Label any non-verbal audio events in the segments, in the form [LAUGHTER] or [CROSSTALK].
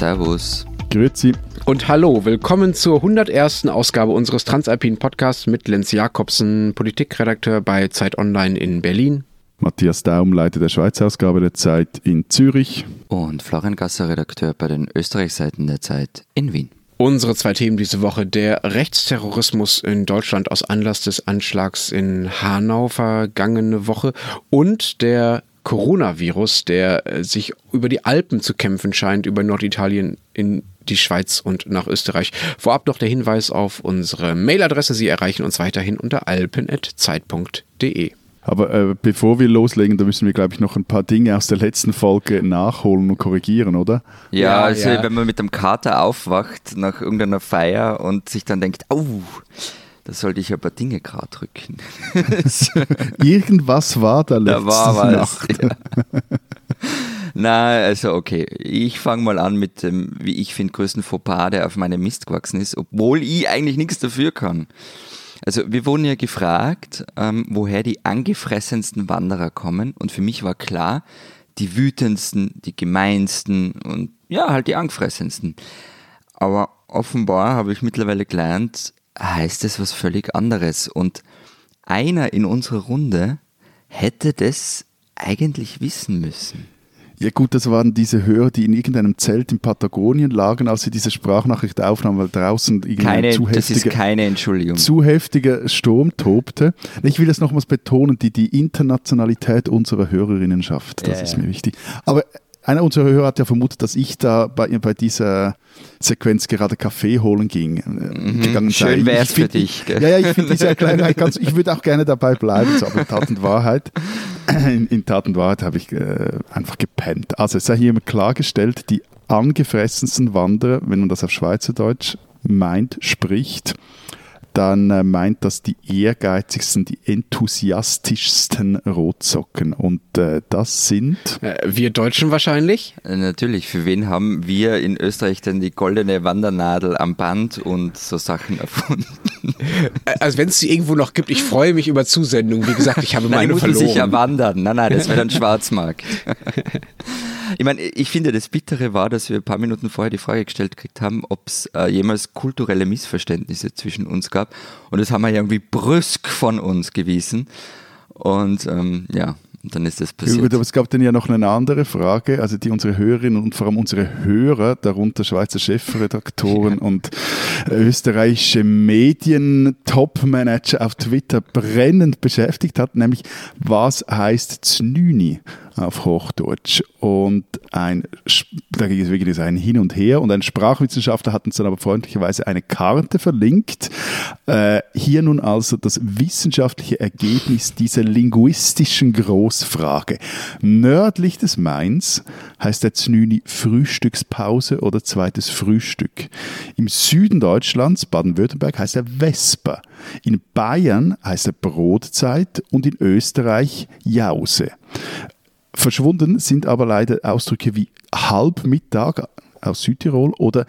Servus. Grüezi. Und hallo, willkommen zur 101. Ausgabe unseres Transalpinen Podcasts mit Lenz Jakobsen, Politikredakteur bei Zeit Online in Berlin. Matthias Daum, Leiter der Schweizer Ausgabe der Zeit in Zürich. Und Florian Gasser, Redakteur bei den Österreichseiten der Zeit in Wien. Unsere zwei Themen diese Woche. Der Rechtsterrorismus in Deutschland aus Anlass des Anschlags in Hanau vergangene Woche und der Coronavirus, der äh, sich über die Alpen zu kämpfen scheint, über Norditalien in die Schweiz und nach Österreich. Vorab noch der Hinweis auf unsere Mailadresse. Sie erreichen uns weiterhin unter alpen.zeit.de. Aber äh, bevor wir loslegen, da müssen wir, glaube ich, noch ein paar Dinge aus der letzten Folge nachholen und korrigieren, oder? Ja, ja also ja. wenn man mit dem Kater aufwacht nach irgendeiner Feier und sich dann denkt, oh, da sollte ich ein paar Dinge gerade drücken. [LAUGHS] Irgendwas war da letzte Da war was. Ja. [LAUGHS] Na, also okay. Ich fange mal an mit dem, wie ich finde, größten Fauxpas, der auf meine Mist gewachsen ist, obwohl ich eigentlich nichts dafür kann. Also wir wurden ja gefragt, ähm, woher die angefressensten Wanderer kommen und für mich war klar, die wütendsten, die gemeinsten und ja, halt die angefressensten. Aber offenbar habe ich mittlerweile gelernt, heißt es was völlig anderes. Und einer in unserer Runde hätte das eigentlich wissen müssen. Ja gut, das waren diese Hörer, die in irgendeinem Zelt in Patagonien lagen, als sie diese Sprachnachricht aufnahmen, weil draußen keine, zu das ist keine Entschuldigung. zu heftiger Sturm tobte. Ich will das nochmals betonen, die, die Internationalität unserer Hörerinnenschaft, das ja, ist mir wichtig. Aber einer unserer Hörer hat ja vermutet, dass ich da bei, bei dieser Sequenz gerade Kaffee holen ging. Äh, mhm, schön wäre es für dich. Gell? Ja, ja, ich finde diese Kleinheit ganz, ich würde auch gerne dabei bleiben, so, aber in Tat und Wahrheit, in, in Tat und Wahrheit habe ich äh, einfach gepennt. Also es sei hier klargestellt, die angefressensten Wanderer, wenn man das auf Schweizerdeutsch meint, spricht, dann äh, meint das die ehrgeizigsten, die enthusiastischsten Rotsocken. Und äh, das sind. Äh, wir Deutschen wahrscheinlich? Äh, natürlich. Für wen haben wir in Österreich denn die goldene Wandernadel am Band und so Sachen [LAUGHS] erfunden? Äh, also, wenn es sie irgendwo noch gibt, ich freue mich über Zusendungen. Wie gesagt, ich habe [LAUGHS] nein, meine verloren. sich ja wandern. Nein, nein, das wäre dann Schwarzmarkt. [LAUGHS] Ich meine, ich finde, das Bittere war, dass wir ein paar Minuten vorher die Frage gestellt gekriegt haben, ob es äh, jemals kulturelle Missverständnisse zwischen uns gab. Und das haben wir irgendwie brüsk von uns gewiesen. Und ähm, ja, dann ist das passiert. Aber es gab dann ja noch eine andere Frage, also die unsere Hörerinnen und vor allem unsere Hörer, darunter Schweizer Chefredaktoren und österreichische Medien-Top-Manager auf Twitter brennend beschäftigt hat, nämlich was heißt Znüni? Auf Hochdeutsch. Und ein, da ging es wirklich ein Hin und Her und ein Sprachwissenschaftler hat uns dann aber freundlicherweise eine Karte verlinkt. Äh, hier nun also das wissenschaftliche Ergebnis dieser linguistischen Großfrage. Nördlich des Mains heißt der Znüni Frühstückspause oder zweites Frühstück. Im Süden Deutschlands, Baden-Württemberg, heißt er Vesper. In Bayern heißt er Brotzeit und in Österreich Jause. Verschwunden sind aber leider Ausdrücke wie Halbmittag aus Südtirol oder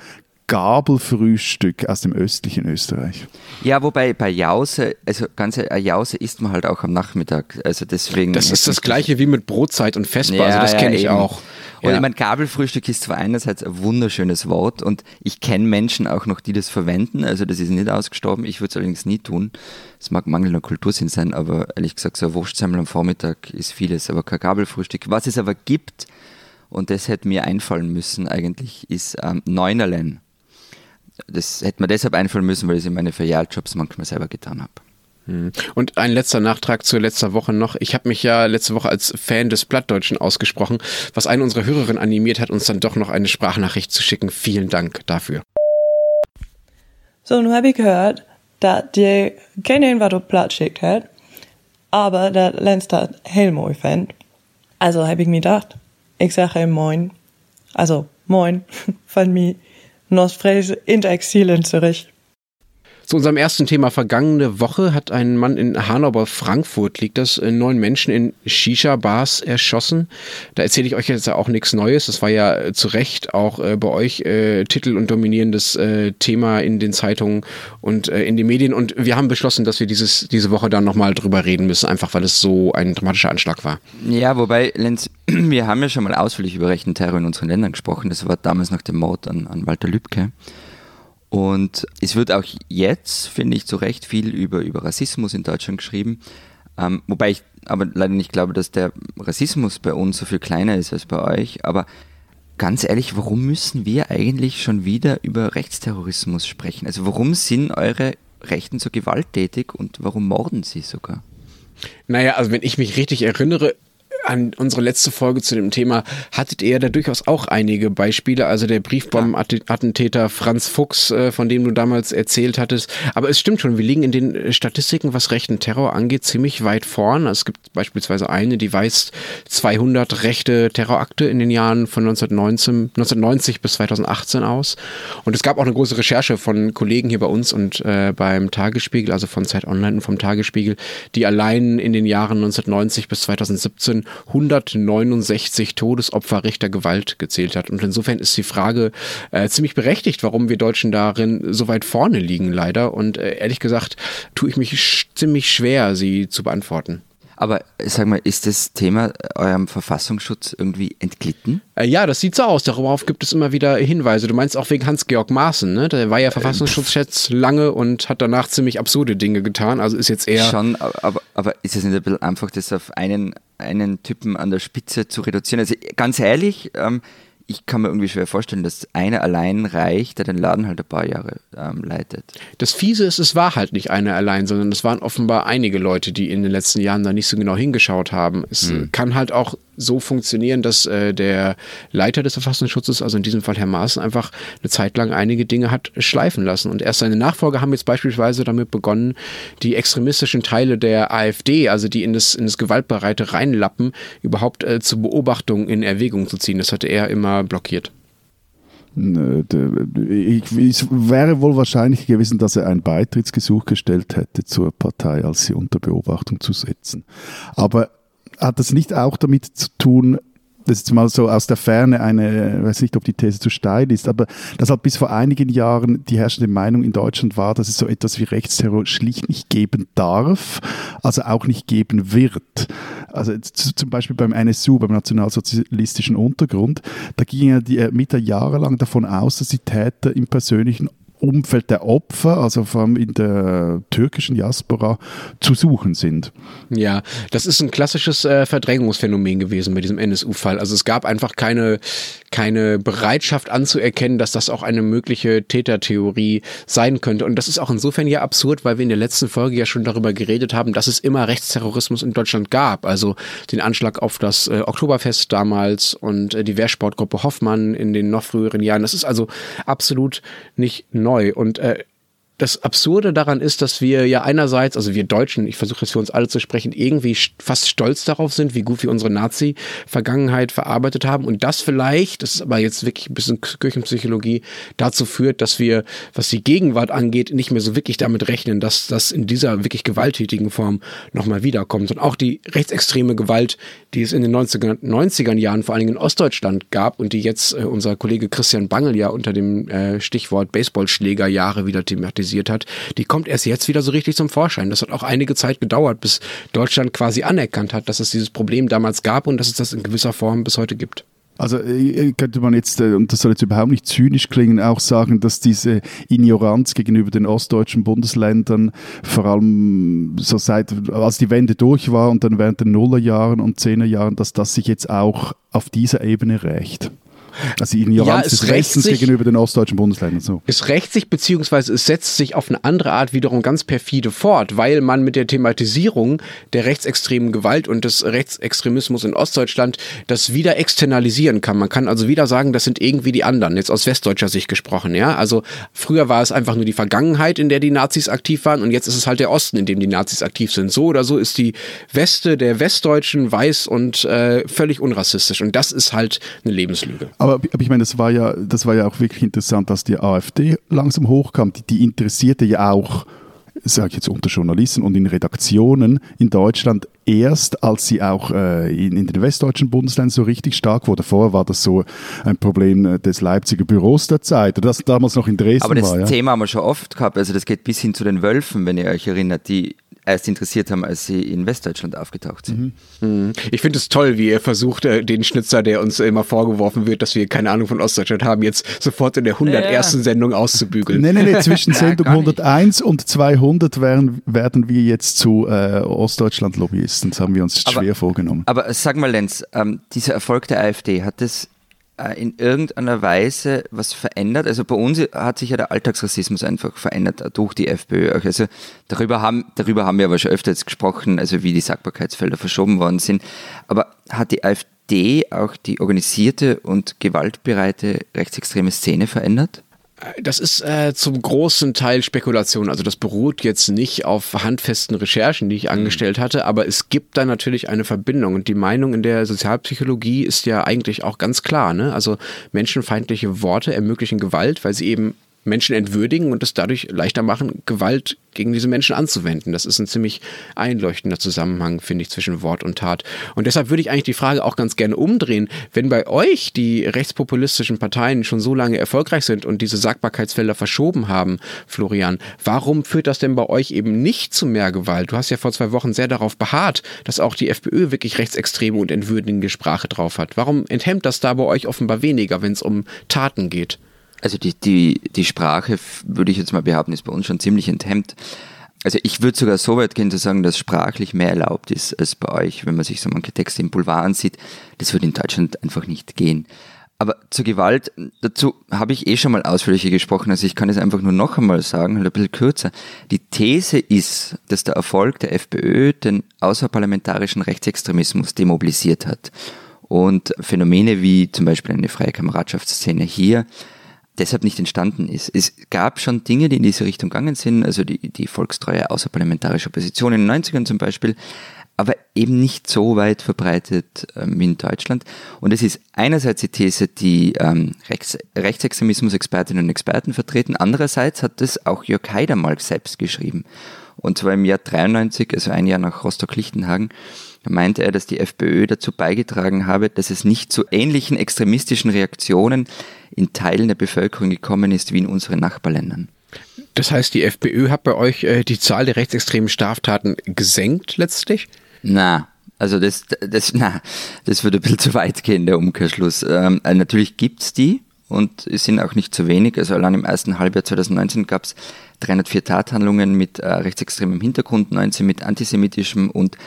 Gabelfrühstück aus dem östlichen Österreich. Ja, wobei bei Jause, also ganze Jause isst man halt auch am Nachmittag. Also deswegen. Das ist das gleiche wie mit Brotzeit und also ja, also das kenne ja, ich eben. auch. Und ja. ich meine, Gabelfrühstück ist zwar einerseits ein wunderschönes Wort und ich kenne Menschen auch noch, die das verwenden, also das ist nicht ausgestorben, ich würde es allerdings nie tun. Es mag mangelnder Kultursinn sein, aber ehrlich gesagt, so ein Wurstsemmel am Vormittag ist vieles, aber kein Gabelfrühstück. Was es aber gibt, und das hätte mir einfallen müssen eigentlich, ist ähm, Neunerlen. Das hätte mir deshalb einfallen müssen, weil ich es in meine Ferialjobs manchmal selber getan habe. Hm. Und ein letzter Nachtrag zur letzter Woche noch. Ich habe mich ja letzte Woche als Fan des Plattdeutschen ausgesprochen, was eine unserer Hörerinnen animiert hat, uns dann doch noch eine Sprachnachricht zu schicken. Vielen Dank dafür. So, nun habe ich gehört, dass die kennen, was du Platt schickt hat, aber der Lenz das Helmo fand. Also habe ich mir gedacht, ich sage ihm Moin. Also Moin [LAUGHS] von mir, Nostfräse in Exil in Zürich. Zu unserem ersten Thema vergangene Woche hat ein Mann in Hanau bei Frankfurt, liegt das, äh, neun Menschen in Shisha-Bars erschossen. Da erzähle ich euch jetzt auch nichts Neues. Das war ja äh, zu Recht auch äh, bei euch äh, Titel und dominierendes äh, Thema in den Zeitungen und äh, in den Medien. Und wir haben beschlossen, dass wir dieses, diese Woche dann nochmal drüber reden müssen, einfach weil es so ein dramatischer Anschlag war. Ja, wobei, Lenz, [CLEARS THROAT] wir haben ja schon mal ausführlich über rechten Terror in unseren Ländern gesprochen. Das war damals nach dem Mord an, an Walter Lübcke. Und es wird auch jetzt, finde ich, zu Recht viel über, über Rassismus in Deutschland geschrieben. Ähm, wobei ich aber leider nicht glaube, dass der Rassismus bei uns so viel kleiner ist als bei euch. Aber ganz ehrlich, warum müssen wir eigentlich schon wieder über Rechtsterrorismus sprechen? Also warum sind eure Rechten so gewalttätig und warum morden sie sogar? Naja, also wenn ich mich richtig erinnere, an unsere letzte Folge zu dem Thema hattet ihr da durchaus auch einige Beispiele. Also der Briefbombenattentäter Franz Fuchs, äh, von dem du damals erzählt hattest. Aber es stimmt schon, wir liegen in den Statistiken, was rechten Terror angeht, ziemlich weit vorn. Es gibt beispielsweise eine, die weist 200 rechte Terrorakte in den Jahren von 1919, 1990 bis 2018 aus. Und es gab auch eine große Recherche von Kollegen hier bei uns und äh, beim Tagesspiegel, also von Zeit Online und vom Tagesspiegel, die allein in den Jahren 1990 bis 2017 169 Todesopfer rechter Gewalt gezählt hat. Und insofern ist die Frage äh, ziemlich berechtigt, warum wir Deutschen darin so weit vorne liegen, leider. Und äh, ehrlich gesagt tue ich mich sch ziemlich schwer, sie zu beantworten. Aber sag mal, ist das Thema eurem Verfassungsschutz irgendwie entglitten? Äh, ja, das sieht so aus. Darauf gibt es immer wieder Hinweise. Du meinst auch wegen Hans-Georg Maaßen, ne? Der war ja Verfassungsschutzchef lange und hat danach ziemlich absurde Dinge getan. Also ist jetzt eher. Schon, aber, aber ist es nicht ein bisschen einfach, das auf einen, einen Typen an der Spitze zu reduzieren? Also ganz ehrlich, ähm, ich kann mir irgendwie schwer vorstellen, dass einer allein reicht, der den Laden halt ein paar Jahre ähm, leitet. Das Fiese ist, es war halt nicht einer allein, sondern es waren offenbar einige Leute, die in den letzten Jahren da nicht so genau hingeschaut haben. Es hm. kann halt auch so funktionieren, dass äh, der Leiter des Verfassungsschutzes, also in diesem Fall Herr Maaßen, einfach eine Zeit lang einige Dinge hat schleifen lassen. Und erst seine Nachfolger haben jetzt beispielsweise damit begonnen, die extremistischen Teile der AfD, also die in das, in das Gewaltbereite reinlappen, überhaupt äh, zur Beobachtung in Erwägung zu ziehen. Das hatte er immer blockiert. Es wäre wohl wahrscheinlich gewesen, dass er ein Beitrittsgesuch gestellt hätte zur Partei, als sie unter Beobachtung zu setzen. Aber hat das nicht auch damit zu tun, das ist mal so aus der Ferne eine, ich weiß nicht, ob die These zu steil ist, aber dass halt bis vor einigen Jahren die herrschende Meinung in Deutschland war, dass es so etwas wie Rechtsterror schlicht nicht geben darf, also auch nicht geben wird. Also zum Beispiel beim NSU, beim nationalsozialistischen Untergrund, da gingen ja die Ermittler jahrelang davon aus, dass die Täter im persönlichen Umfeld der Opfer, also vor allem in der türkischen Diaspora, zu suchen sind. Ja, das ist ein klassisches äh, Verdrängungsphänomen gewesen bei diesem NSU-Fall. Also es gab einfach keine, keine Bereitschaft anzuerkennen, dass das auch eine mögliche Tätertheorie sein könnte. Und das ist auch insofern ja absurd, weil wir in der letzten Folge ja schon darüber geredet haben, dass es immer Rechtsterrorismus in Deutschland gab. Also den Anschlag auf das äh, Oktoberfest damals und äh, die Wehrsportgruppe Hoffmann in den noch früheren Jahren. Das ist also absolut nicht neu neu. Und äh, das Absurde daran ist, dass wir ja einerseits, also wir Deutschen, ich versuche jetzt für uns alle zu sprechen, irgendwie fast stolz darauf sind, wie gut wir unsere Nazi-Vergangenheit verarbeitet haben und das vielleicht, das ist aber jetzt wirklich ein bisschen Kirchenpsychologie, dazu führt, dass wir, was die Gegenwart angeht, nicht mehr so wirklich damit rechnen, dass das in dieser wirklich gewalttätigen Form nochmal wiederkommt. Und auch die rechtsextreme Gewalt, die es in den 90er, 90er Jahren vor allen Dingen in Ostdeutschland gab und die jetzt äh, unser Kollege Christian Bangel ja unter dem äh, Stichwort Baseballschlägerjahre wieder thematisiert kritisiert hat, die kommt erst jetzt wieder so richtig zum Vorschein. Das hat auch einige Zeit gedauert, bis Deutschland quasi anerkannt hat, dass es dieses Problem damals gab und dass es das in gewisser Form bis heute gibt. Also äh, könnte man jetzt, äh, und das soll jetzt überhaupt nicht zynisch klingen, auch sagen, dass diese Ignoranz gegenüber den ostdeutschen Bundesländern vor allem so seit, als die Wende durch war und dann während den Nullerjahren und Zehnerjahren, dass das sich jetzt auch auf dieser Ebene rächt. Also die Ignoranz ja, des Westens sich, gegenüber den ostdeutschen Bundesländern. So. Es rächt sich, beziehungsweise es setzt sich auf eine andere Art wiederum ganz perfide fort, weil man mit der Thematisierung der rechtsextremen Gewalt und des Rechtsextremismus in Ostdeutschland das wieder externalisieren kann. Man kann also wieder sagen, das sind irgendwie die anderen, jetzt aus westdeutscher Sicht gesprochen. Ja, Also früher war es einfach nur die Vergangenheit, in der die Nazis aktiv waren und jetzt ist es halt der Osten, in dem die Nazis aktiv sind. So oder so ist die Weste der Westdeutschen weiß und äh, völlig unrassistisch und das ist halt eine Lebenslüge. Aber, aber ich meine, das war ja, das war ja auch wirklich interessant, dass die AfD langsam hochkam. Die, die interessierte ja auch sage ich jetzt unter Journalisten und in Redaktionen in Deutschland erst, als sie auch äh, in, in, den westdeutschen Bundesländern so richtig stark wurde. Vorher war das so ein Problem äh, des Leipziger Büros der Zeit, das damals noch in Dresden Aber das war, ja. Thema haben wir schon oft gehabt, also das geht bis hin zu den Wölfen, wenn ihr euch erinnert, die erst interessiert haben, als sie in Westdeutschland aufgetaucht sind. Mhm. Ich finde es toll, wie ihr versucht, äh, den Schnitzer, der uns immer vorgeworfen wird, dass wir keine Ahnung von Ostdeutschland haben, jetzt sofort in der 101. Ja. Sendung auszubügeln. Nein, nein, nee, zwischen [LAUGHS] Sendung ja, 101 und 200 werden, werden wir jetzt zu äh, Ostdeutschland-Lobbyisten. Das haben wir uns aber, schwer vorgenommen. Aber sag mal, Lenz, ähm, dieser Erfolg der AfD, hat das in irgendeiner Weise was verändert? Also bei uns hat sich ja der Alltagsrassismus einfach verändert durch die FPÖ. Also darüber haben, darüber haben wir aber schon öfter jetzt gesprochen, also wie die Sagbarkeitsfelder verschoben worden sind. Aber hat die AfD auch die organisierte und gewaltbereite rechtsextreme Szene verändert? Das ist äh, zum großen Teil Spekulation. Also das beruht jetzt nicht auf handfesten Recherchen, die ich mhm. angestellt hatte, aber es gibt da natürlich eine Verbindung. Und die Meinung in der Sozialpsychologie ist ja eigentlich auch ganz klar. Ne? Also menschenfeindliche Worte ermöglichen Gewalt, weil sie eben Menschen entwürdigen und es dadurch leichter machen, Gewalt gegen diese Menschen anzuwenden. Das ist ein ziemlich einleuchtender Zusammenhang, finde ich, zwischen Wort und Tat. Und deshalb würde ich eigentlich die Frage auch ganz gerne umdrehen. Wenn bei euch die rechtspopulistischen Parteien schon so lange erfolgreich sind und diese Sagbarkeitsfelder verschoben haben, Florian, warum führt das denn bei euch eben nicht zu mehr Gewalt? Du hast ja vor zwei Wochen sehr darauf beharrt, dass auch die FPÖ wirklich rechtsextreme und entwürdigende Sprache drauf hat. Warum enthemmt das da bei euch offenbar weniger, wenn es um Taten geht? Also die, die, die Sprache, würde ich jetzt mal behaupten, ist bei uns schon ziemlich enthemmt. Also ich würde sogar so weit gehen zu sagen, dass sprachlich mehr erlaubt ist als bei euch, wenn man sich so manche Texte im Boulevard ansieht. Das würde in Deutschland einfach nicht gehen. Aber zur Gewalt, dazu habe ich eh schon mal ausführlicher gesprochen, also ich kann es einfach nur noch einmal sagen, halt ein bisschen kürzer. Die These ist, dass der Erfolg der FPÖ den außerparlamentarischen Rechtsextremismus demobilisiert hat. Und Phänomene wie zum Beispiel eine freie Kameradschaftsszene hier deshalb nicht entstanden ist. Es gab schon Dinge, die in diese Richtung gegangen sind, also die, die volkstreue außerparlamentarische Opposition in den 90ern zum Beispiel, aber eben nicht so weit verbreitet ähm, wie in Deutschland. Und es ist einerseits die These, die ähm, Rechts Rechtsextremismus-Expertinnen und Experten vertreten, andererseits hat das auch Jörg Haider mal selbst geschrieben. Und zwar im Jahr 93, also ein Jahr nach Rostock-Lichtenhagen, meinte er, dass die FPÖ dazu beigetragen habe, dass es nicht zu ähnlichen extremistischen Reaktionen in Teilen der Bevölkerung gekommen ist wie in unseren Nachbarländern. Das heißt, die FPÖ hat bei euch äh, die Zahl der rechtsextremen Straftaten gesenkt letztlich? Na, also das, das, na, das würde ein bisschen zu weit gehen, der Umkehrschluss. Ähm, äh, natürlich gibt's die und es sind auch nicht zu wenig. Also allein im ersten Halbjahr 2019 gab es 304 Tathandlungen mit äh, rechtsextremem Hintergrund, 19 mit antisemitischem und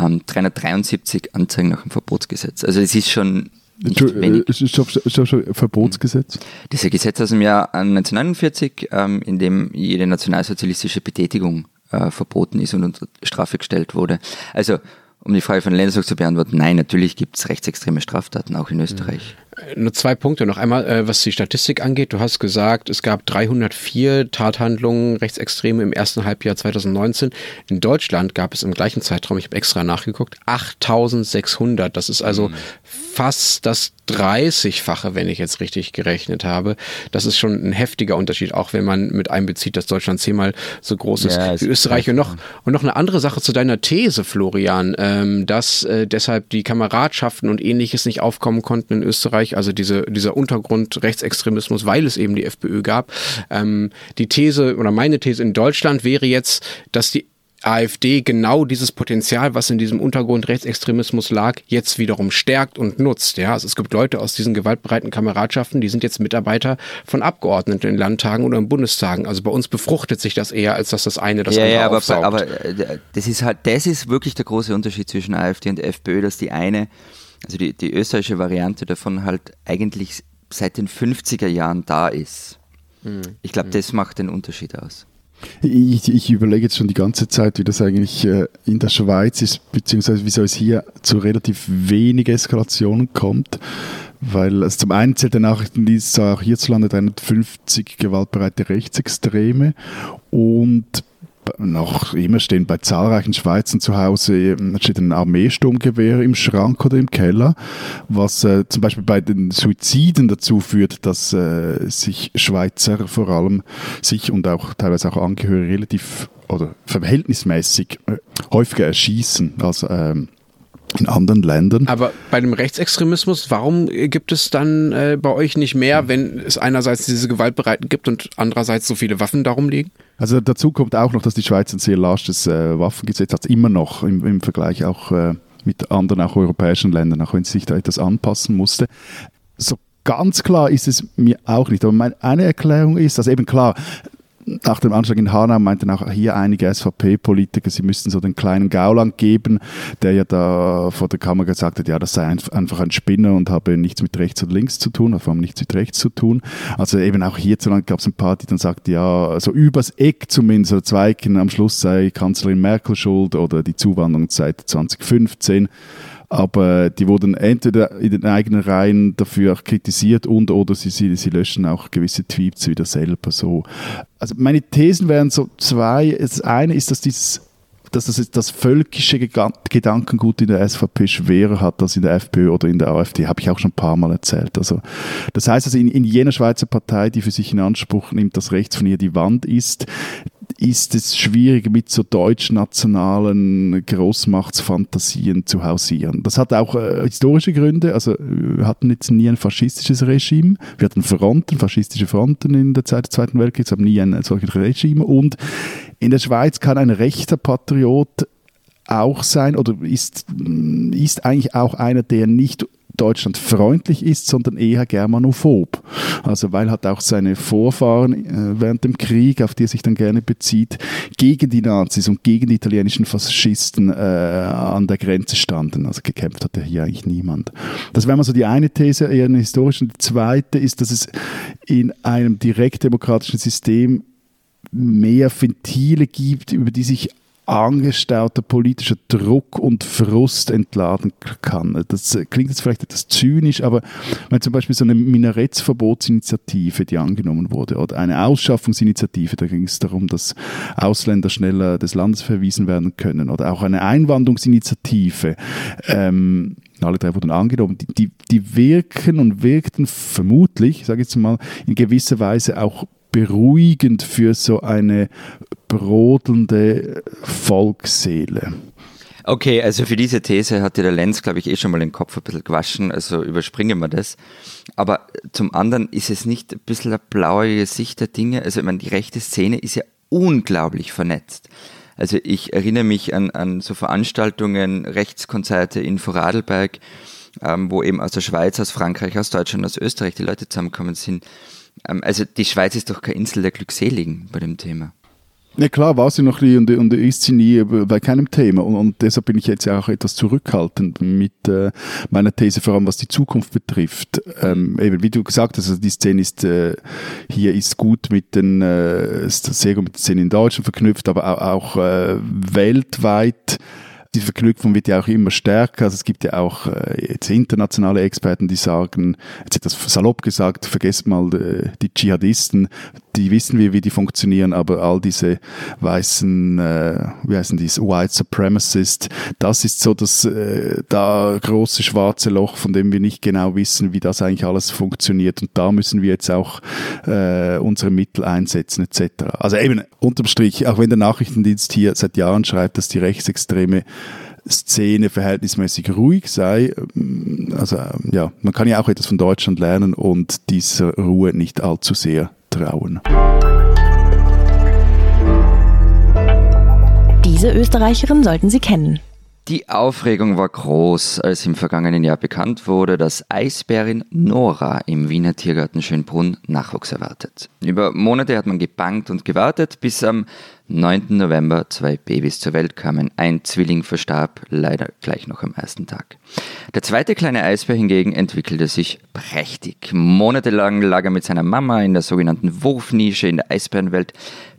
ähm, 373 Anzeigen nach dem Verbotsgesetz. Also es ist schon nicht du, wenig. Ist schon, schon Verbotsgesetz? Das ist ein Gesetz aus dem Jahr 1949, ähm, in dem jede nationalsozialistische Betätigung äh, verboten ist und unter Strafe gestellt wurde. Also um die Frage von Lenz zu beantworten, nein, natürlich gibt es rechtsextreme Straftaten auch in Österreich. Nur zwei Punkte noch einmal, äh, was die Statistik angeht. Du hast gesagt, es gab 304 Tathandlungen rechtsextreme im ersten Halbjahr 2019. In Deutschland gab es im gleichen Zeitraum, ich habe extra nachgeguckt, 8600. Das ist also mhm. fast das 30-fache, wenn ich jetzt richtig gerechnet habe. Das ist schon ein heftiger Unterschied, auch wenn man mit einbezieht, dass Deutschland zehnmal so groß ist ja, wie Österreich. Und noch, und noch eine andere Sache zu deiner These, Florian, ähm, dass äh, deshalb die Kameradschaften und ähnliches nicht aufkommen konnten in Österreich, also diese, dieser Untergrund Rechtsextremismus, weil es eben die FPÖ gab. Ähm, die These oder meine These in Deutschland wäre jetzt, dass die AfD genau dieses Potenzial, was in diesem Untergrund Rechtsextremismus lag, jetzt wiederum stärkt und nutzt. Ja, also es gibt Leute aus diesen gewaltbereiten Kameradschaften, die sind jetzt Mitarbeiter von Abgeordneten in Landtagen oder in Bundestagen. Also bei uns befruchtet sich das eher, als dass das eine das ja, andere ja, aber, aufsaugt. aber äh, das ist halt, das ist wirklich der große Unterschied zwischen AfD und FPÖ, dass die eine, also die, die österreichische Variante davon halt eigentlich seit den 50er Jahren da ist. Mhm. Ich glaube, das macht den Unterschied aus. Ich, ich, überlege jetzt schon die ganze Zeit, wie das eigentlich äh, in der Schweiz ist, beziehungsweise wieso es hier zu relativ wenig Eskalationen kommt. Weil also zum einen zählt der Nachrichtendienst auch hierzulande 350 gewaltbereite Rechtsextreme und noch immer stehen bei zahlreichen Schweizern zu Hause steht ein Armeesturmgewehr im Schrank oder im Keller, was äh, zum Beispiel bei den Suiziden dazu führt, dass äh, sich Schweizer vor allem sich und auch teilweise auch Angehörige relativ oder verhältnismäßig äh, häufiger erschießen als ähm, in anderen Ländern. Aber bei dem Rechtsextremismus, warum gibt es dann äh, bei euch nicht mehr, wenn es einerseits diese Gewaltbereiten gibt und andererseits so viele Waffen darum liegen? Also dazu kommt auch noch, dass die Schweiz ein sehr larsches äh, Waffengesetz hat, immer noch im, im Vergleich auch äh, mit anderen, auch europäischen Ländern, auch wenn sie sich da etwas anpassen musste. So ganz klar ist es mir auch nicht. Aber meine, eine Erklärung ist, also eben klar, nach dem Anschlag in Hanau meinten auch hier einige SVP-Politiker, sie müssten so den kleinen Gauland geben, der ja da vor der Kamera gesagt hat, ja, das sei einfach ein Spinner und habe nichts mit rechts und links zu tun, vor allem nichts mit rechts zu tun. Also eben auch hierzulande gab es ein paar, die dann sagten, ja, so übers Eck zumindest, oder zwei Ecken am Schluss sei Kanzlerin Merkel schuld oder die Zuwanderung seit 2015 aber die wurden entweder in den eigenen Reihen dafür kritisiert und oder sie, sie, sie löschen auch gewisse Tweets wieder selber so. Also meine Thesen wären so zwei. Das eine ist, dass dieses dass das, das völkische Gedankengut in der SVP schwerer hat als in der FPÖ oder in der AfD, habe ich auch schon ein paar Mal erzählt. Also, das heißt also, in, in jener Schweizer Partei, die für sich in Anspruch nimmt, dass rechts von ihr die Wand ist, ist es schwierig, mit so deutschnationalen Großmachtsfantasien zu hausieren. Das hat auch äh, historische Gründe. Also wir hatten jetzt nie ein faschistisches Regime. Wir hatten Fronten, faschistische Fronten in der Zeit des Zweiten Weltkriegs, aber nie ein solches Regime. Und in der Schweiz kann ein rechter Patriot auch sein oder ist, ist eigentlich auch einer, der nicht Deutschland freundlich ist, sondern eher germanophob. Also weil hat auch seine Vorfahren äh, während dem Krieg, auf die er sich dann gerne bezieht, gegen die Nazis und gegen die italienischen Faschisten äh, an der Grenze standen. Also gekämpft hat er hier eigentlich niemand. Das wäre mal so die eine These, eher eine historische. Die zweite ist, dass es in einem direktdemokratischen System mehr Ventile gibt, über die sich angestauter politischer Druck und Frust entladen kann. Das klingt jetzt vielleicht etwas zynisch, aber wenn zum Beispiel so eine Minarettsverbotsinitiative, die angenommen wurde, oder eine Ausschaffungsinitiative, da ging es darum, dass Ausländer schneller des Landes verwiesen werden können, oder auch eine Einwanderungsinitiative, ähm, alle drei wurden angenommen, die, die, die wirken und wirkten vermutlich, sage ich jetzt mal, in gewisser Weise auch beruhigend für so eine brodelnde Volksseele. Okay, also für diese These hatte der Lenz, glaube ich, eh schon mal den Kopf ein bisschen gewaschen, also überspringen wir das. Aber zum anderen ist es nicht ein bisschen eine blaue Sicht der Dinge. Also ich meine, die rechte Szene ist ja unglaublich vernetzt. Also ich erinnere mich an, an so Veranstaltungen, Rechtskonzerte in Vorarlberg, ähm, wo eben aus der Schweiz, aus Frankreich, aus Deutschland, aus Österreich die Leute zusammengekommen sind. Ähm, also die Schweiz ist doch keine Insel der Glückseligen bei dem Thema. Ja klar, war sie noch nie und, und ist sie nie bei keinem Thema. Und, und, deshalb bin ich jetzt ja auch etwas zurückhaltend mit äh, meiner These, vor allem was die Zukunft betrifft. Ähm, eben, wie du gesagt hast, also die Szene ist äh, hier ist gut mit den äh, sehr gut mit den Szenen in Deutschland verknüpft, aber auch, auch äh, weltweit die Verknüpfung wird ja auch immer stärker. Also es gibt ja auch äh, jetzt internationale Experten, die sagen, jetzt etwas salopp gesagt, vergesst mal äh, die Dschihadisten, die wissen wir, wie die funktionieren, aber all diese weißen, äh, wie heißen die, White Supremacists, das ist so das äh, da große schwarze Loch, von dem wir nicht genau wissen, wie das eigentlich alles funktioniert. Und da müssen wir jetzt auch äh, unsere Mittel einsetzen etc. Also eben unterm Strich, auch wenn der Nachrichtendienst hier seit Jahren schreibt, dass die rechtsextreme Szene verhältnismäßig ruhig sei. Also ja, man kann ja auch etwas von Deutschland lernen und dieser Ruhe nicht allzu sehr trauen. Diese Österreicherin sollten Sie kennen. Die Aufregung war groß, als im vergangenen Jahr bekannt wurde, dass Eisbärin Nora im Wiener Tiergarten Schönbrunn Nachwuchs erwartet. Über Monate hat man gebangt und gewartet, bis am 9. November zwei Babys zur Welt kamen. Ein Zwilling verstarb leider gleich noch am ersten Tag. Der zweite kleine Eisbär hingegen entwickelte sich prächtig. Monatelang lag er mit seiner Mama in der sogenannten Wurfnische in der Eisbärenwelt,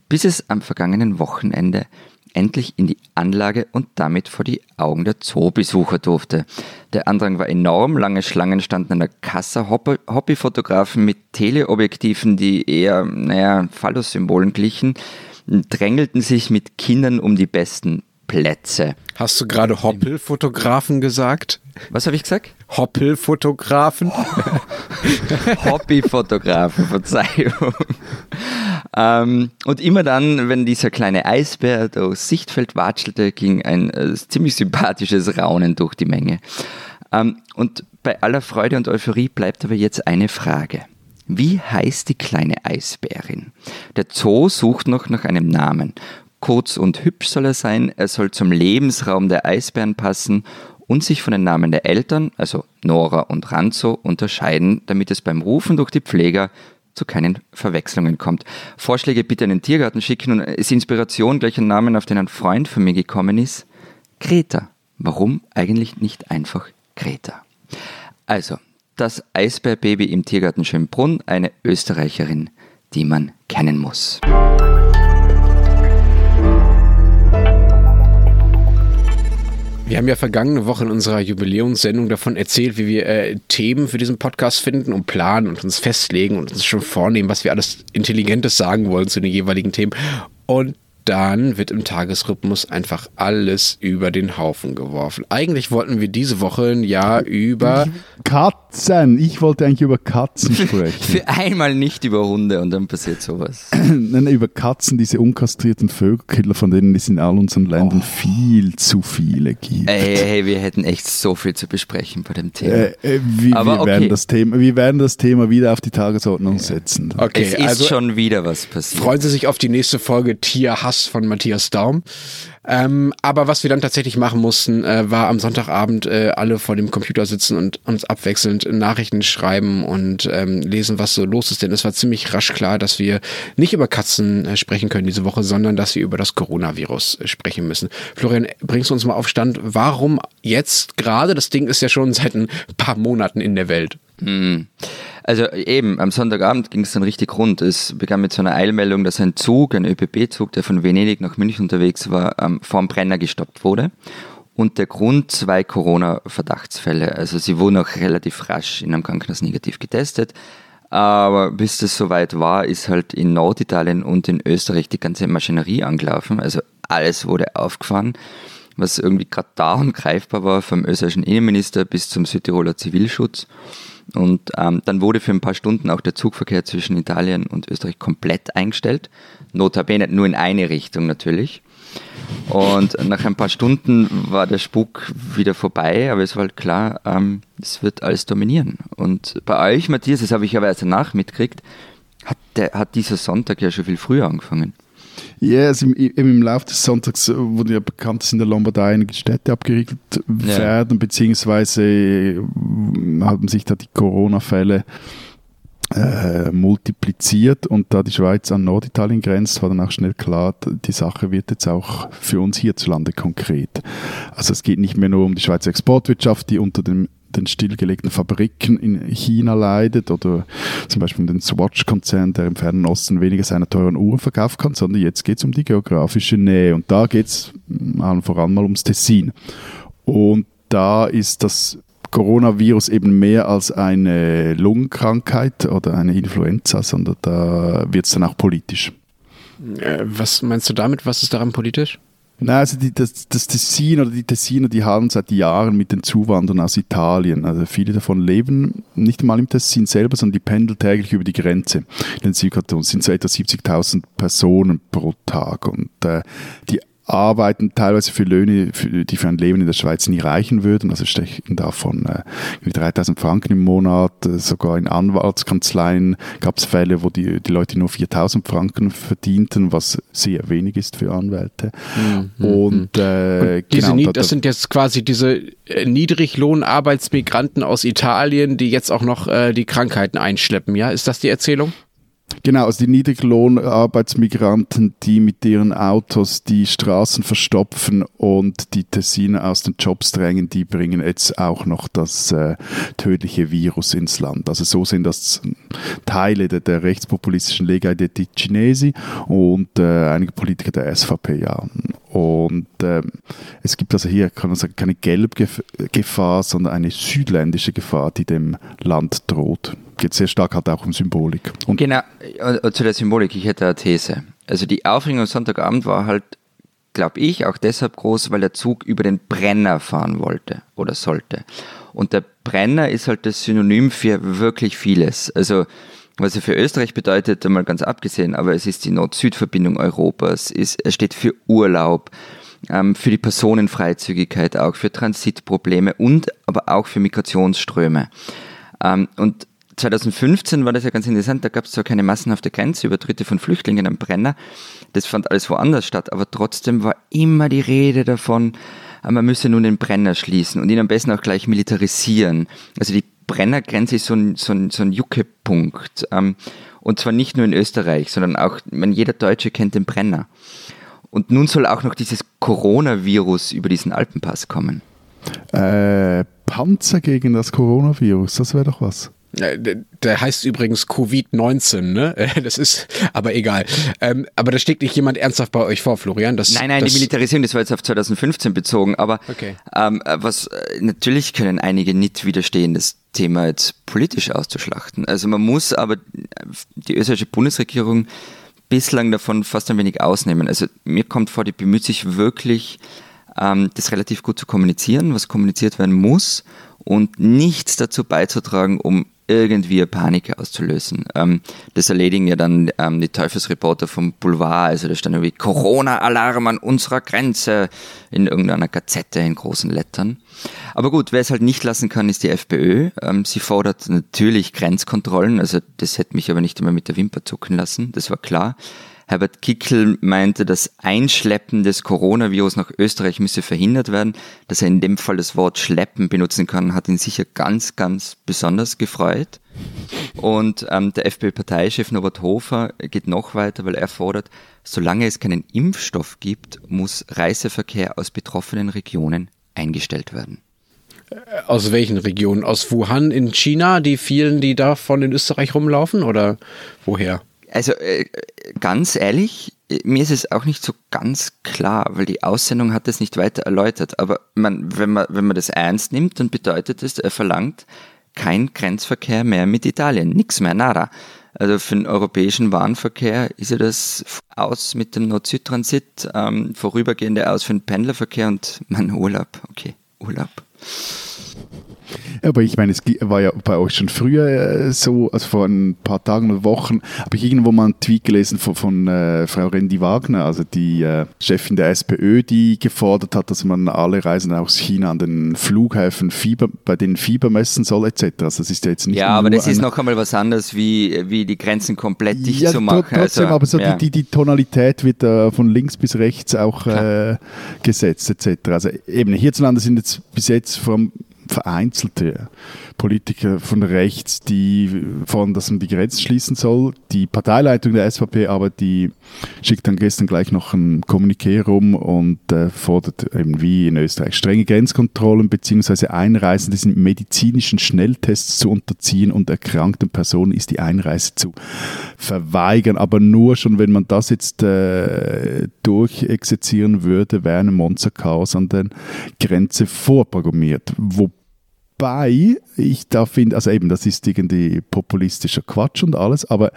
bis es am vergangenen Wochenende endlich in die Anlage und damit vor die Augen der Zoobesucher durfte. Der Andrang war enorm, lange Schlangen standen an der Kasse, Hobbyfotografen mit Teleobjektiven, die eher, naja, Phallus-Symbolen glichen, drängelten sich mit Kindern um die besten Plätze. Hast du gerade Hoppelfotografen gesagt? Was habe ich gesagt? Hoppelfotografen? [LAUGHS] Hobbyfotografen, Verzeihung. Ähm, und immer dann, wenn dieser kleine Eisbär durchs Sichtfeld watschelte, ging ein äh, ziemlich sympathisches Raunen durch die Menge. Ähm, und bei aller Freude und Euphorie bleibt aber jetzt eine Frage. Wie heißt die kleine Eisbärin? Der Zoo sucht noch nach einem Namen. Kurz und hübsch soll er sein, er soll zum Lebensraum der Eisbären passen und sich von den Namen der Eltern, also Nora und Ranzo, unterscheiden, damit es beim Rufen durch die Pfleger zu keinen Verwechslungen kommt. Vorschläge bitte an den Tiergarten schicken und ist Inspiration gleich ein Namen, auf den ein Freund von mir gekommen ist. Greta. Warum eigentlich nicht einfach Greta? Also, das Eisbärbaby im Tiergarten Schönbrunn, eine Österreicherin, die man kennen muss. Wir haben ja vergangene Woche in unserer Jubiläumssendung davon erzählt, wie wir äh, Themen für diesen Podcast finden und planen und uns festlegen und uns schon vornehmen, was wir alles Intelligentes sagen wollen zu den jeweiligen Themen. Und dann wird im Tagesrhythmus einfach alles über den Haufen geworfen. Eigentlich wollten wir diese Woche ein Jahr über Katzen. Ich wollte eigentlich über Katzen [LAUGHS] sprechen. Für einmal nicht über Hunde und dann passiert sowas. [CLEARS THROAT] Nein, über Katzen, diese unkastrierten Vögelkiller, von denen es in all unseren Ländern viel zu viele gibt. Ey, hey, wir hätten echt so viel zu besprechen bei dem Thema. Äh, äh, wir, Aber wir, werden okay. das Thema, wir werden das Thema wieder auf die Tagesordnung setzen. Okay, es ist also schon wieder was passiert. freuen Sie sich auf die nächste Folge Tierhass von Matthias Daum. Ähm, aber was wir dann tatsächlich machen mussten, äh, war am Sonntagabend äh, alle vor dem Computer sitzen und uns abwechselnd Nachrichten schreiben und ähm, lesen, was so los ist. Denn es war ziemlich rasch klar, dass wir nicht über Katzen äh, sprechen können diese Woche, sondern dass wir über das Coronavirus äh, sprechen müssen. Florian, bringst du uns mal auf Stand, warum jetzt gerade? Das Ding ist ja schon seit ein paar Monaten in der Welt. Also eben, am Sonntagabend ging es dann richtig rund. Es begann mit so einer Eilmeldung, dass ein Zug, ein ÖPB-Zug, der von Venedig nach München unterwegs war, ähm, vorm Brenner gestoppt wurde. Und der Grund zwei Corona-Verdachtsfälle. Also sie wurden auch relativ rasch in einem Krankenhaus negativ getestet. Aber bis das soweit war, ist halt in Norditalien und in Österreich die ganze Maschinerie angelaufen. Also alles wurde aufgefahren, was irgendwie gerade da und greifbar war, vom österreichischen Innenminister bis zum Südtiroler Zivilschutz. Und ähm, dann wurde für ein paar Stunden auch der Zugverkehr zwischen Italien und Österreich komplett eingestellt. Notabene nur in eine Richtung natürlich. Und nach ein paar Stunden war der Spuk wieder vorbei, aber es war halt klar, ähm, es wird alles dominieren. Und bei euch, Matthias, das habe ich aber erst danach mitgekriegt, hat, hat dieser Sonntag ja schon viel früher angefangen. Ja, also im, im, Laufe des Sonntags äh, wurde ja bekannt, dass in der Lombardei einige Städte abgeriegelt Ja. werden, beziehungsweise äh, haben sich da die Corona-Fälle äh, multipliziert und da die Schweiz an Norditalien grenzt, war dann auch schnell klar, die Sache wird jetzt auch für uns hierzulande konkret. Also es geht nicht mehr nur um die Schweizer Exportwirtschaft, die unter dem den stillgelegten Fabriken in China leidet oder zum Beispiel um den Swatch-Konzern, der im Fernen Osten weniger seiner teuren Uhren verkaufen kann, sondern jetzt geht es um die geografische Nähe und da geht es allen voran mal ums Tessin. Und da ist das Coronavirus eben mehr als eine Lungenkrankheit oder eine Influenza, sondern da wird es dann auch politisch. Äh, was meinst du damit? Was ist daran politisch? Nein, also die, das, das Tessin oder die Tessiner, die haben seit Jahren mit den Zuwanderern aus Italien. Also viele davon leben nicht mal im Tessin selber, sondern die pendeln täglich über die Grenze. In den Südkanton Es sind so etwa 70.000 Personen pro Tag und äh, die arbeiten teilweise für Löhne, die für ein Leben in der Schweiz nie reichen würden. Also stechen davon äh, 3000 Franken im Monat. Äh, sogar in Anwaltskanzleien gab es Fälle, wo die, die Leute nur 4000 Franken verdienten, was sehr wenig ist für Anwälte. Und, äh, Diese, genau, da- das da- sind jetzt quasi diese äh, Niedriglohnarbeitsmigranten aus Italien, die jetzt auch noch äh, die Krankheiten einschleppen, ja? Ist das die Erzählung? Genau, also die Niedriglohnarbeitsmigranten, die mit ihren Autos die Straßen verstopfen und die Tessiner aus den Jobs drängen, die bringen jetzt auch noch das äh, tödliche Virus ins Land. Also so sind das Teile der, der rechtspopulistischen Lega dei Ticinesi und äh, einige Politiker der SVP, ja. Und ähm, es gibt also hier, kann man sagen, keine Gelbgefahr, sondern eine südländische Gefahr, die dem Land droht. Geht sehr stark halt auch um Symbolik. Und genau, äh, zu der Symbolik, ich hätte eine These. Also die Aufregung am Sonntagabend war halt, glaube ich, auch deshalb groß, weil der Zug über den Brenner fahren wollte oder sollte. Und der Brenner ist halt das Synonym für wirklich vieles. Also was er für Österreich bedeutet, einmal ganz abgesehen, aber es ist die Nord-Süd-Verbindung Europas, er steht für Urlaub, ähm, für die Personenfreizügigkeit auch, für Transitprobleme und aber auch für Migrationsströme. Ähm, und 2015 war das ja ganz interessant, da gab es zwar keine massenhafte Grenzübertritte von Flüchtlingen am Brenner, das fand alles woanders statt, aber trotzdem war immer die Rede davon, äh, man müsse nun den Brenner schließen und ihn am besten auch gleich militarisieren. Also die Brennergrenze ist so ein, so ein, so ein Juckepunkt. Ähm, und zwar nicht nur in Österreich, sondern auch, man, jeder Deutsche kennt den Brenner. Und nun soll auch noch dieses Coronavirus über diesen Alpenpass kommen. Äh, Panzer gegen das Coronavirus, das wäre doch was. Der heißt übrigens Covid-19, ne? [LAUGHS] Das ist, aber egal. Ähm, aber da steht nicht jemand ernsthaft bei euch vor, Florian. Das, nein, nein, das die Militarisierung, das war jetzt auf 2015 bezogen, aber okay. ähm, was äh, natürlich können einige nicht widerstehen, das Thema jetzt politisch auszuschlachten. Also man muss aber die österreichische Bundesregierung bislang davon fast ein wenig ausnehmen. Also mir kommt vor, die bemüht sich wirklich, ähm, das relativ gut zu kommunizieren, was kommuniziert werden muss und nichts dazu beizutragen, um irgendwie Panik auszulösen. Ähm, das erledigen ja dann ähm, die Teufelsreporter vom Boulevard, also da stand irgendwie Corona-Alarm an unserer Grenze in irgendeiner Gazette in großen Lettern. Aber gut, wer es halt nicht lassen kann, ist die FPÖ. Ähm, sie fordert natürlich Grenzkontrollen, also das hätte mich aber nicht einmal mit der Wimper zucken lassen, das war klar. Herbert Kickel meinte, das Einschleppen des Coronavirus nach Österreich müsse verhindert werden. Dass er in dem Fall das Wort schleppen benutzen kann, hat ihn sicher ganz, ganz besonders gefreut. Und ähm, der FPÖ-Parteichef Norbert Hofer geht noch weiter, weil er fordert, solange es keinen Impfstoff gibt, muss Reiseverkehr aus betroffenen Regionen eingestellt werden. Aus welchen Regionen? Aus Wuhan in China, die vielen, die da von in Österreich rumlaufen oder woher? Also äh, ganz ehrlich, mir ist es auch nicht so ganz klar, weil die Aussendung hat das nicht weiter erläutert. Aber man, wenn, man, wenn man das ernst nimmt, dann bedeutet es, er verlangt kein Grenzverkehr mehr mit Italien. Nix mehr, nada. Also für den europäischen Warenverkehr ist ja das aus mit dem Nord-Süd-Transit, ähm, vorübergehende aus für den Pendlerverkehr und mein Urlaub. Okay, Urlaub. Aber ich meine, es war ja bei euch schon früher äh, so, also vor ein paar Tagen oder Wochen, habe ich irgendwo mal einen Tweet gelesen von, von äh, Frau Rendi Wagner, also die äh, Chefin der SPÖ, die gefordert hat, dass man alle Reisen aus China an den Flughäfen Fieber, bei den Fieber messen soll etc. Also das ist ja jetzt nicht Ja, aber das ist noch einmal was anderes, wie, wie die Grenzen komplett dicht ja, zu machen. Trotzdem, also, aber so ja. die, die, die, Tonalität wird äh, von links bis rechts auch äh, gesetzt etc. Also eben hierzulande sind jetzt bis jetzt vom vereinzelte Politiker von rechts, die fordern, dass man die Grenzen schließen soll. Die Parteileitung der SVP aber, die schickt dann gestern gleich noch ein Kommuniqué rum und äh, fordert eben wie in Österreich strenge Grenzkontrollen bzw. Einreisen, diesen medizinischen Schnelltests zu unterziehen und erkrankten Personen ist die Einreise zu verweigern. Aber nur schon, wenn man das jetzt äh, durchexerzieren würde, wäre ein Monsterchaos an der Grenze vorprogrammiert. Wobei Wobei ich da finde, also eben, das ist irgendwie populistischer Quatsch und alles, aber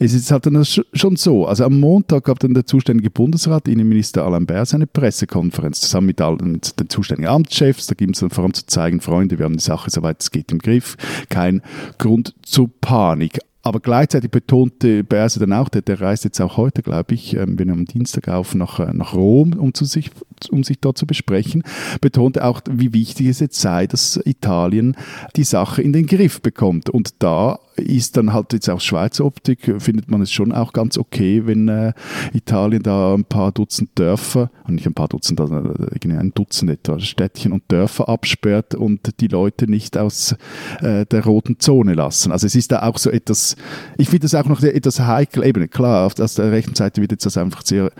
es ist halt dann schon so. Also am Montag gab dann der zuständige Bundesrat, Innenminister Alain Berset, eine Pressekonferenz zusammen mit, allen, mit den zuständigen Amtschefs. Da gibt es dann vor allem zu zeigen, Freunde, wir haben die Sache soweit es geht im Griff. Kein Grund zur Panik. Aber gleichzeitig betonte Berse dann auch, der, der reist jetzt auch heute, glaube ich, ähm, wenn er am Dienstag auf nach, äh, nach Rom, um, zu sich, um sich dort zu besprechen, betonte auch, wie wichtig es jetzt sei, dass Italien die Sache in den Griff bekommt. Und da ist dann halt jetzt aus Schweizer Optik, findet man es schon auch ganz okay, wenn äh, Italien da ein paar Dutzend Dörfer, nicht ein paar Dutzend, also äh, ein Dutzend etwa Städtchen und Dörfer absperrt und die Leute nicht aus äh, der roten Zone lassen. Also es ist da auch so etwas, ich finde das auch noch etwas heikel, eben klar, auf, aus der rechten Seite wird jetzt das einfach sehr,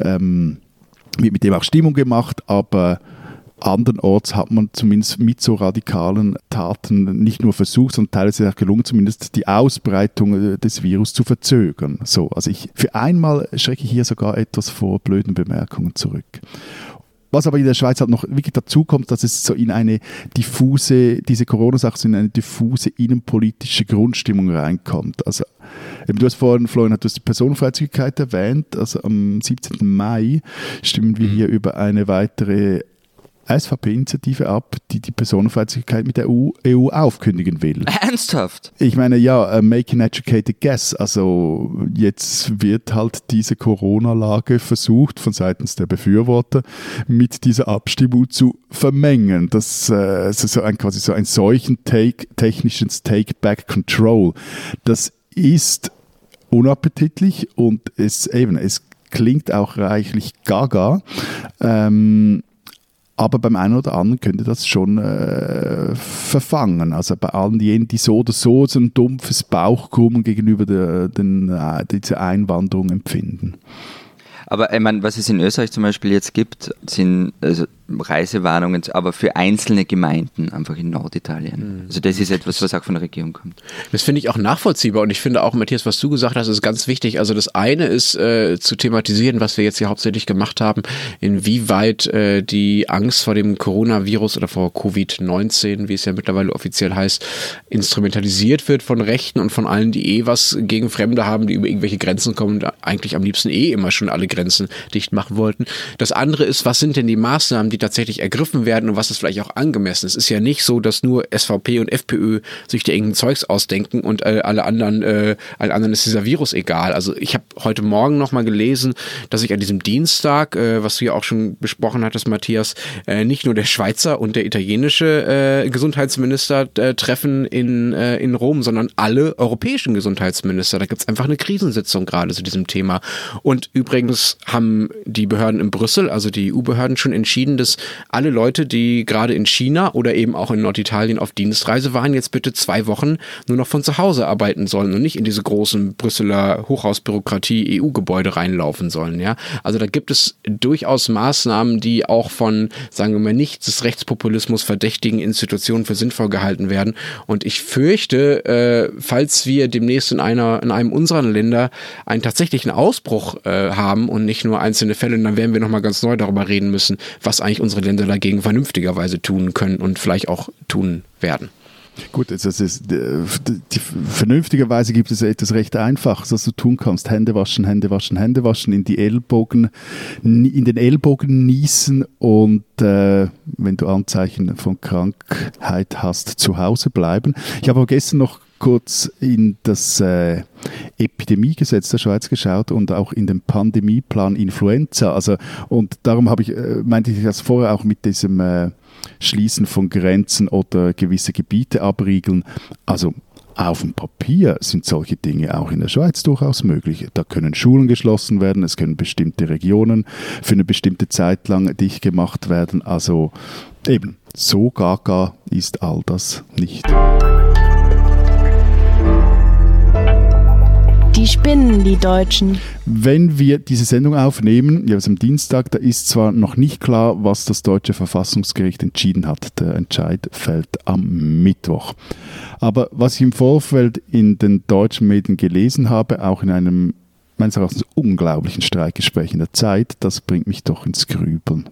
ähm, wird mit dem auch Stimmung gemacht, aber andernorts hat man zumindest mit so radikalen Taten nicht nur versucht, sondern teilweise auch gelungen, zumindest die Ausbreitung äh, des Virus zu verzögern. So, also ich, für einmal schrecke ich hier sogar etwas vor blöden Bemerkungen zurück. Was aber in der Schweiz halt noch wirklich dazu kommt, dass es so in eine diffuse, diese Corona-Sache so in eine diffuse innenpolitische Grundstimmung reinkommt. Also Eben, du hast vorhin, Florian, du hast die Personenfreizügigkeit erwähnt. Also am 17. Mai stimmen wir mhm. hier über eine weitere SVP-Initiative ab, die die Personenfreizügigkeit mit der EU, EU, aufkündigen will. [LAUGHS] Ernsthaft? Ich meine, ja, uh, make an educated guess. Also jetzt wird halt diese Corona-Lage versucht von seitens der Befürworter mit dieser Abstimmung zu vermengen. Das äh, ist so ein, quasi so ein solchen take, technischen Take-Back-Control. Das ist unappetitlich und es eben, es klingt auch reichlich gaga. Ähm, aber beim einen oder anderen könnte das schon äh, verfangen. Also bei allen jenen, die so oder so so ein dumpfes Bauchkrummen gegenüber der, den, äh, dieser Einwanderung empfinden. Aber ich meine, was es in Österreich zum Beispiel jetzt gibt, sind also Reisewarnungen, aber für einzelne Gemeinden einfach in Norditalien. Mhm. Also das ist etwas, was auch von der Regierung kommt. Das finde ich auch nachvollziehbar und ich finde auch, Matthias, was du gesagt hast, ist ganz wichtig. Also das eine ist äh, zu thematisieren, was wir jetzt hier hauptsächlich gemacht haben, inwieweit äh, die Angst vor dem Coronavirus oder vor Covid-19, wie es ja mittlerweile offiziell heißt, instrumentalisiert wird von Rechten und von allen, die eh was gegen Fremde haben, die über irgendwelche Grenzen kommen und eigentlich am liebsten eh immer schon alle Grenzen dicht machen wollten. Das andere ist, was sind denn die Maßnahmen, die tatsächlich ergriffen werden und was ist vielleicht auch angemessen. Es ist ja nicht so, dass nur SVP und FPÖ sich da irgendein Zeugs ausdenken und äh, alle anderen, äh, allen anderen ist dieser Virus egal. Also ich habe heute Morgen nochmal gelesen, dass ich an diesem Dienstag, äh, was du ja auch schon besprochen hattest, Matthias, äh, nicht nur der Schweizer und der italienische äh, Gesundheitsminister äh, treffen in, äh, in Rom, sondern alle europäischen Gesundheitsminister. Da gibt es einfach eine Krisensitzung gerade zu diesem Thema. Und übrigens haben die Behörden in Brüssel, also die EU-Behörden, schon entschieden, dass alle Leute, die gerade in China oder eben auch in Norditalien auf Dienstreise waren, jetzt bitte zwei Wochen nur noch von zu Hause arbeiten sollen und nicht in diese großen Brüsseler Hochhausbürokratie EU-Gebäude reinlaufen sollen. Ja, also da gibt es durchaus Maßnahmen, die auch von, sagen wir mal, nicht des Rechtspopulismus verdächtigen Institutionen für sinnvoll gehalten werden. Und ich fürchte, äh, falls wir demnächst in einer, in einem unserer Länder einen tatsächlichen Ausbruch äh, haben und nicht nur einzelne Fälle, dann werden wir nochmal ganz neu darüber reden müssen, was eigentlich unsere Länder dagegen vernünftigerweise tun können und vielleicht auch tun werden. Gut, also ist, die, vernünftigerweise gibt es etwas recht Einfaches, was du tun kannst. Hände waschen, Hände waschen, Hände waschen, in die Ellbogen, in den Ellbogen niesen und äh, wenn du Anzeichen von Krankheit hast, zu Hause bleiben. Ich habe gestern noch kurz in das äh, Epidemiegesetz der Schweiz geschaut und auch in den Pandemieplan Influenza. Also, und darum habe ich, äh, meinte ich das vorher auch mit diesem äh, Schließen von Grenzen oder gewisse Gebiete abriegeln. Also auf dem Papier sind solche Dinge auch in der Schweiz durchaus möglich. Da können Schulen geschlossen werden, es können bestimmte Regionen für eine bestimmte Zeit lang dicht gemacht werden. Also eben, so gaga ist all das nicht. Die spinnen, die Deutschen. Wenn wir diese Sendung aufnehmen, ja, am Dienstag, da ist zwar noch nicht klar, was das deutsche Verfassungsgericht entschieden hat. Der Entscheid fällt am Mittwoch. Aber was ich im Vorfeld in den deutschen Medien gelesen habe, auch in einem meines Erachtens unglaublichen Streikgespräch in der Zeit, das bringt mich doch ins Grübeln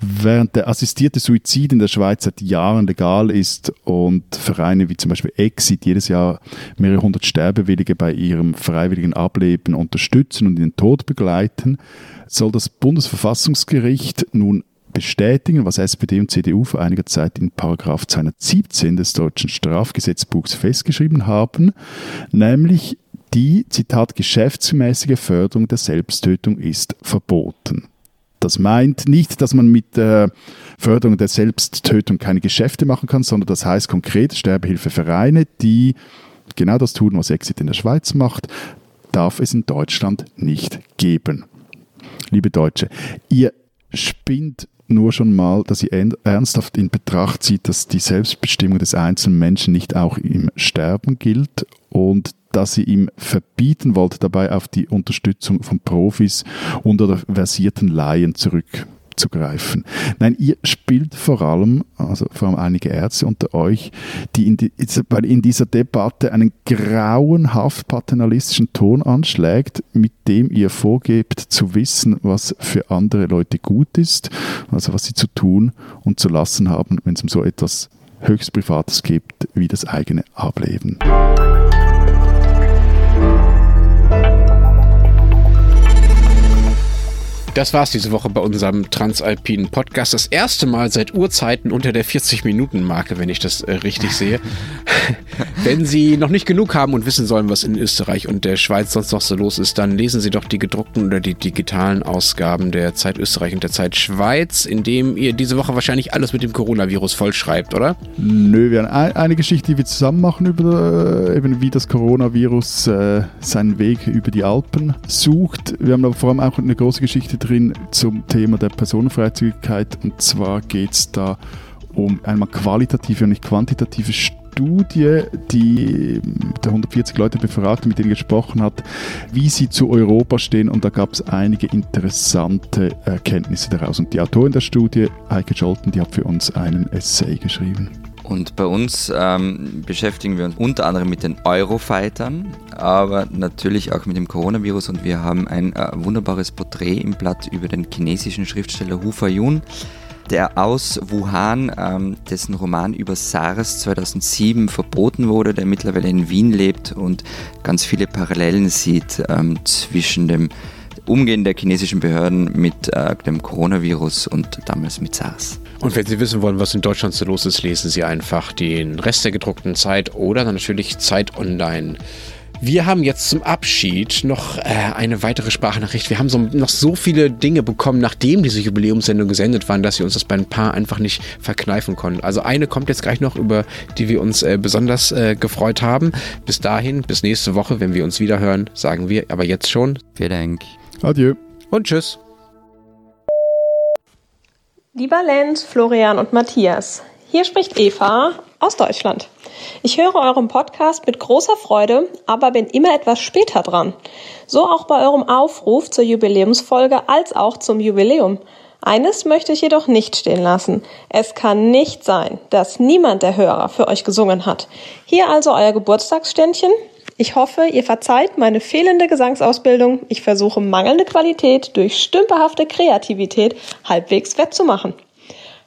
während der assistierte Suizid in der Schweiz seit Jahren legal ist und Vereine wie zum Beispiel Exit jedes Jahr mehrere hundert Sterbewillige bei ihrem freiwilligen Ableben unterstützen und in den Tod begleiten, soll das Bundesverfassungsgericht nun bestätigen, was SPD und CDU vor einiger Zeit in Paragraph 217 des deutschen Strafgesetzbuchs festgeschrieben haben, nämlich die, Zitat, geschäftsmäßige Förderung der Selbsttötung ist verboten. Das meint nicht, dass man mit der Förderung der Selbsttötung keine Geschäfte machen kann, sondern das heißt konkret Sterbehilfevereine, die genau das tun, was Exit in der Schweiz macht, darf es in Deutschland nicht geben. Liebe Deutsche, ihr spinnt nur schon mal, dass ihr ernsthaft in Betracht zieht, dass die Selbstbestimmung des einzelnen Menschen nicht auch im Sterben gilt und dass sie ihm verbieten wollte, dabei auf die Unterstützung von Profis und oder versierten Laien zurück abzugreifen. Nein, ihr spielt vor allem, also vor allem einige Ärzte unter euch, die in, die, in dieser Debatte einen grauenhaft paternalistischen Ton anschlägt, mit dem ihr vorgebt zu wissen, was für andere Leute gut ist, also was sie zu tun und zu lassen haben, wenn es um so etwas höchst Privates gibt wie das eigene Ableben. Das war's diese Woche bei unserem Transalpinen Podcast. Das erste Mal seit Urzeiten unter der 40-Minuten-Marke, wenn ich das äh, richtig sehe. [LAUGHS] wenn Sie noch nicht genug haben und wissen sollen, was in Österreich und der Schweiz sonst noch so los ist, dann lesen Sie doch die gedruckten oder die digitalen Ausgaben der Zeit Österreich und der Zeit Schweiz, in dem ihr diese Woche wahrscheinlich alles mit dem Coronavirus vollschreibt, oder? Nö, wir haben eine Geschichte, die wir zusammen machen über äh, eben wie das Coronavirus äh, seinen Weg über die Alpen sucht. Wir haben aber vor allem auch eine große Geschichte drin zum Thema der Personenfreizügigkeit. Und zwar geht es da um einmal qualitative und nicht quantitative Studie, die der 140 Leute befragt, mit denen gesprochen hat, wie sie zu Europa stehen. Und da gab es einige interessante Erkenntnisse daraus. Und die Autorin der Studie, Heike Scholten, die hat für uns einen Essay geschrieben. Und bei uns ähm, beschäftigen wir uns unter anderem mit den Eurofightern, aber natürlich auch mit dem Coronavirus. Und wir haben ein äh, wunderbares Porträt im Blatt über den chinesischen Schriftsteller Hu Fayun, der aus Wuhan, ähm, dessen Roman über SARS 2007 verboten wurde, der mittlerweile in Wien lebt und ganz viele Parallelen sieht ähm, zwischen dem Umgehen der chinesischen Behörden mit äh, dem Coronavirus und damals mit SARS. Und wenn Sie wissen wollen, was in Deutschland so los ist, lesen Sie einfach den Rest der gedruckten Zeit oder dann natürlich Zeit Online. Wir haben jetzt zum Abschied noch äh, eine weitere Sprachnachricht. Wir haben so, noch so viele Dinge bekommen, nachdem diese Jubiläumssendung gesendet waren, dass wir uns das bei ein paar einfach nicht verkneifen konnten. Also eine kommt jetzt gleich noch, über die wir uns äh, besonders äh, gefreut haben. Bis dahin, bis nächste Woche, wenn wir uns wieder hören, sagen wir aber jetzt schon. Vielen Dank. Adieu. Und tschüss. Lieber Lenz, Florian und Matthias, hier spricht Eva aus Deutschland. Ich höre euren Podcast mit großer Freude, aber bin immer etwas später dran. So auch bei eurem Aufruf zur Jubiläumsfolge als auch zum Jubiläum. Eines möchte ich jedoch nicht stehen lassen. Es kann nicht sein, dass niemand der Hörer für euch gesungen hat. Hier also euer Geburtstagsständchen. Ich hoffe, ihr verzeiht meine fehlende Gesangsausbildung. Ich versuche mangelnde Qualität durch stümperhafte Kreativität halbwegs wettzumachen.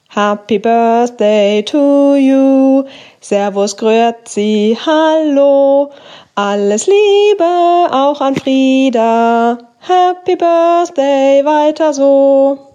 Happy Birthday to you. Servus, Grüezi, hallo. Alles Liebe auch an Frieda. Happy Birthday, weiter so.